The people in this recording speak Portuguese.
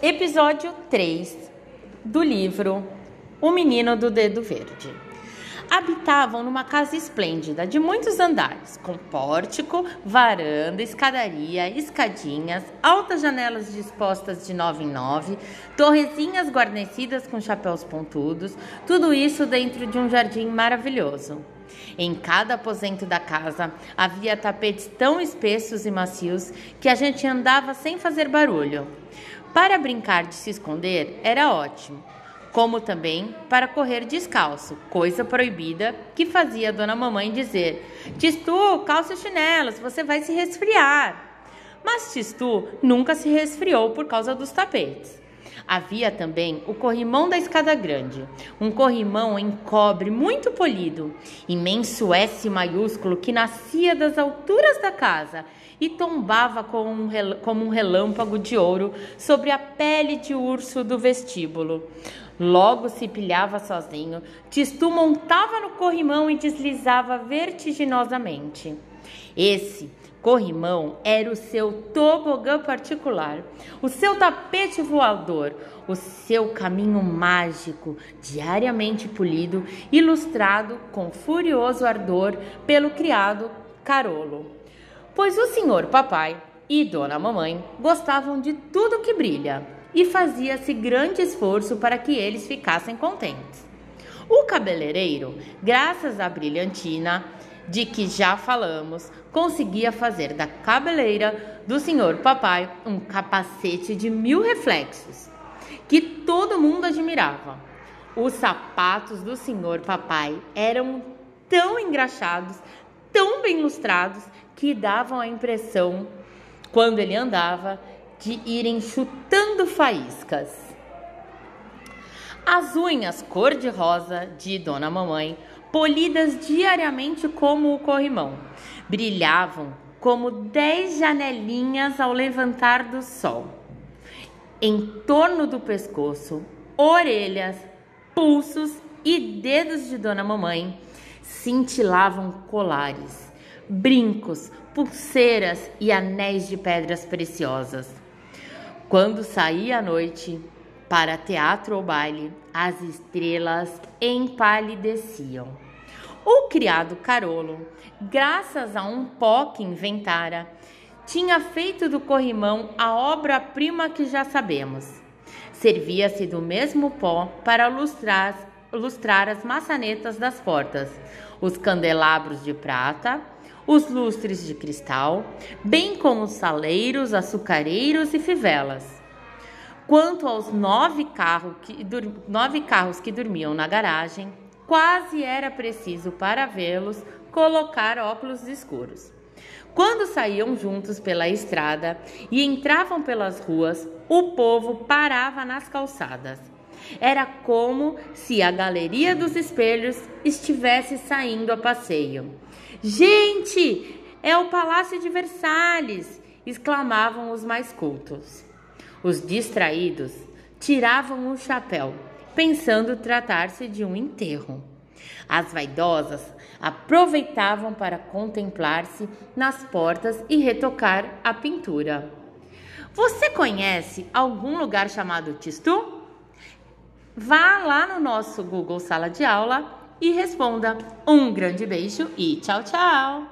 Episódio 3 do livro O Menino do Dedo Verde. Habitavam numa casa esplêndida de muitos andares, com pórtico, varanda, escadaria, escadinhas, altas janelas dispostas de nove em nove, torrezinhas guarnecidas com chapéus pontudos, tudo isso dentro de um jardim maravilhoso. Em cada aposento da casa havia tapetes tão espessos e macios que a gente andava sem fazer barulho. Para brincar de se esconder era ótimo, como também para correr descalço, coisa proibida que fazia a dona mamãe dizer: Tistu, calça chinelos, você vai se resfriar. Mas Tistu nunca se resfriou por causa dos tapetes. Havia também o corrimão da escada grande, um corrimão em cobre muito polido, imenso S maiúsculo que nascia das alturas da casa e tombava como um, relâmpago de ouro sobre a pele de urso do vestíbulo. Logo se pilhava sozinho, Tistu montava no corrimão e deslizava vertiginosamente. Esse corrimão era o seu tobogã particular, o seu tapete voador, o seu caminho mágico, diariamente polido, ilustrado com furioso ardor pelo criado Carolo. Pois o senhor papai e dona mamãe gostavam de tudo que brilha e fazia-se grande esforço para que eles ficassem contentes. O cabeleireiro, graças à brilhantina, de que já falamos, conseguia fazer da cabeleira do senhor papai um capacete de mil reflexos, que todo mundo admirava. Os sapatos do senhor papai eram tão engraxados, tão bem lustrados, que davam a impressão, quando ele andava, de irem chutando faíscas. As unhas cor-de-rosa de Dona Mamãe polidas diariamente como o corrimão. Brilhavam como dez janelinhas ao levantar do sol. Em torno do pescoço, orelhas, pulsos e dedos de Dona Mamãe cintilavam colares, brincos, pulseiras e anéis de pedras preciosas. Quando saía à noite, para teatro ou baile, as estrelas empalideciam. O criado Carolo, graças a um pó que inventara, tinha feito do corrimão a obra-prima que já sabemos. Servia-se do mesmo pó para lustrar, lustrar as maçanetas das portas, os candelabros de prata, os lustres de cristal, bem como os saleiros, açucareiros e fivelas. Quanto aos nove, carro que, nove carros que dormiam na garagem, quase era preciso para vê-los colocar óculos escuros. Quando saíam juntos pela estrada e entravam pelas ruas, o povo parava nas calçadas. Era como se a galeria dos espelhos estivesse saindo a passeio. Gente, é o Palácio de Versalhes! exclamavam os mais cultos. Os distraídos tiravam o chapéu, pensando tratar-se de um enterro. As vaidosas aproveitavam para contemplar-se nas portas e retocar a pintura. Você conhece algum lugar chamado Tistu? Vá lá no nosso Google Sala de Aula e responda. Um grande beijo e tchau, tchau!